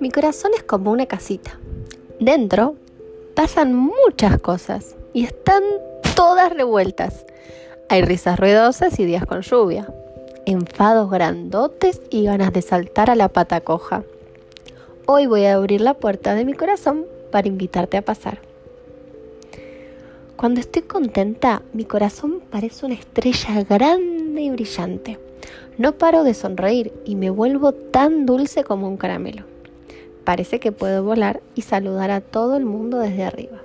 Mi corazón es como una casita. Dentro pasan muchas cosas y están todas revueltas. Hay risas ruidosas y días con lluvia, enfados grandotes y ganas de saltar a la pata coja. Hoy voy a abrir la puerta de mi corazón para invitarte a pasar. Cuando estoy contenta, mi corazón parece una estrella grande y brillante. No paro de sonreír y me vuelvo tan dulce como un caramelo. Parece que puedo volar y saludar a todo el mundo desde arriba.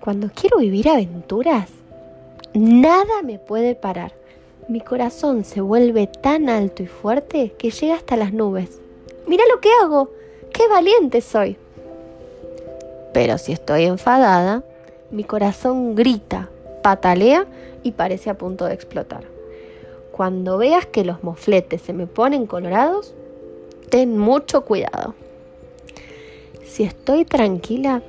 Cuando quiero vivir aventuras, nada me puede parar. Mi corazón se vuelve tan alto y fuerte que llega hasta las nubes. Mira lo que hago. ¡Qué valiente soy! Pero si estoy enfadada, mi corazón grita, patalea y parece a punto de explotar. Cuando veas que los mofletes se me ponen colorados, ten mucho cuidado. Si estoy tranquila,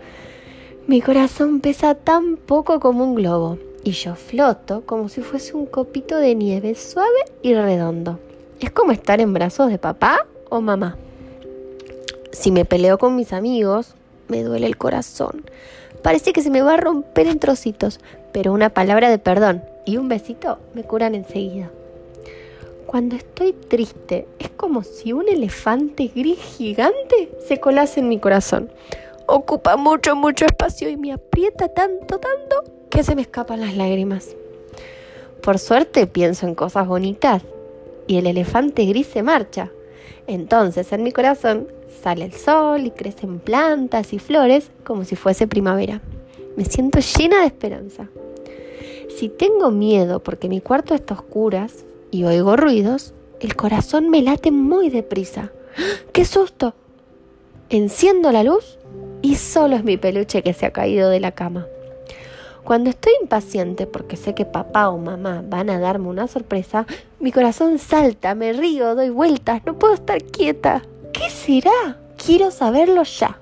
mi corazón pesa tan poco como un globo y yo floto como si fuese un copito de nieve suave y redondo. Es como estar en brazos de papá o mamá. Si me peleo con mis amigos, me duele el corazón. Parece que se me va a romper en trocitos, pero una palabra de perdón y un besito me curan enseguida. Cuando estoy triste, es como si un elefante gris gigante se colase en mi corazón. Ocupa mucho, mucho espacio y me aprieta tanto, tanto que se me escapan las lágrimas. Por suerte pienso en cosas bonitas y el elefante gris se marcha. Entonces en mi corazón sale el sol y crecen plantas y flores como si fuese primavera. Me siento llena de esperanza. Si tengo miedo porque mi cuarto está a oscuras, y oigo ruidos, el corazón me late muy deprisa. ¡Qué susto! Enciendo la luz y solo es mi peluche que se ha caído de la cama. Cuando estoy impaciente porque sé que papá o mamá van a darme una sorpresa, mi corazón salta, me río, doy vueltas, no puedo estar quieta. ¿Qué será? Quiero saberlo ya.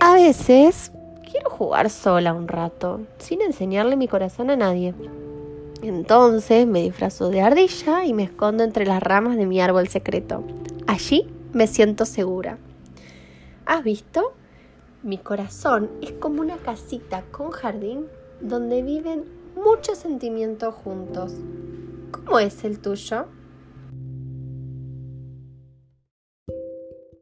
A veces quiero jugar sola un rato, sin enseñarle mi corazón a nadie. Entonces me disfrazo de ardilla y me escondo entre las ramas de mi árbol secreto. Allí me siento segura. ¿Has visto? Mi corazón es como una casita con jardín donde viven muchos sentimientos juntos. ¿Cómo es el tuyo?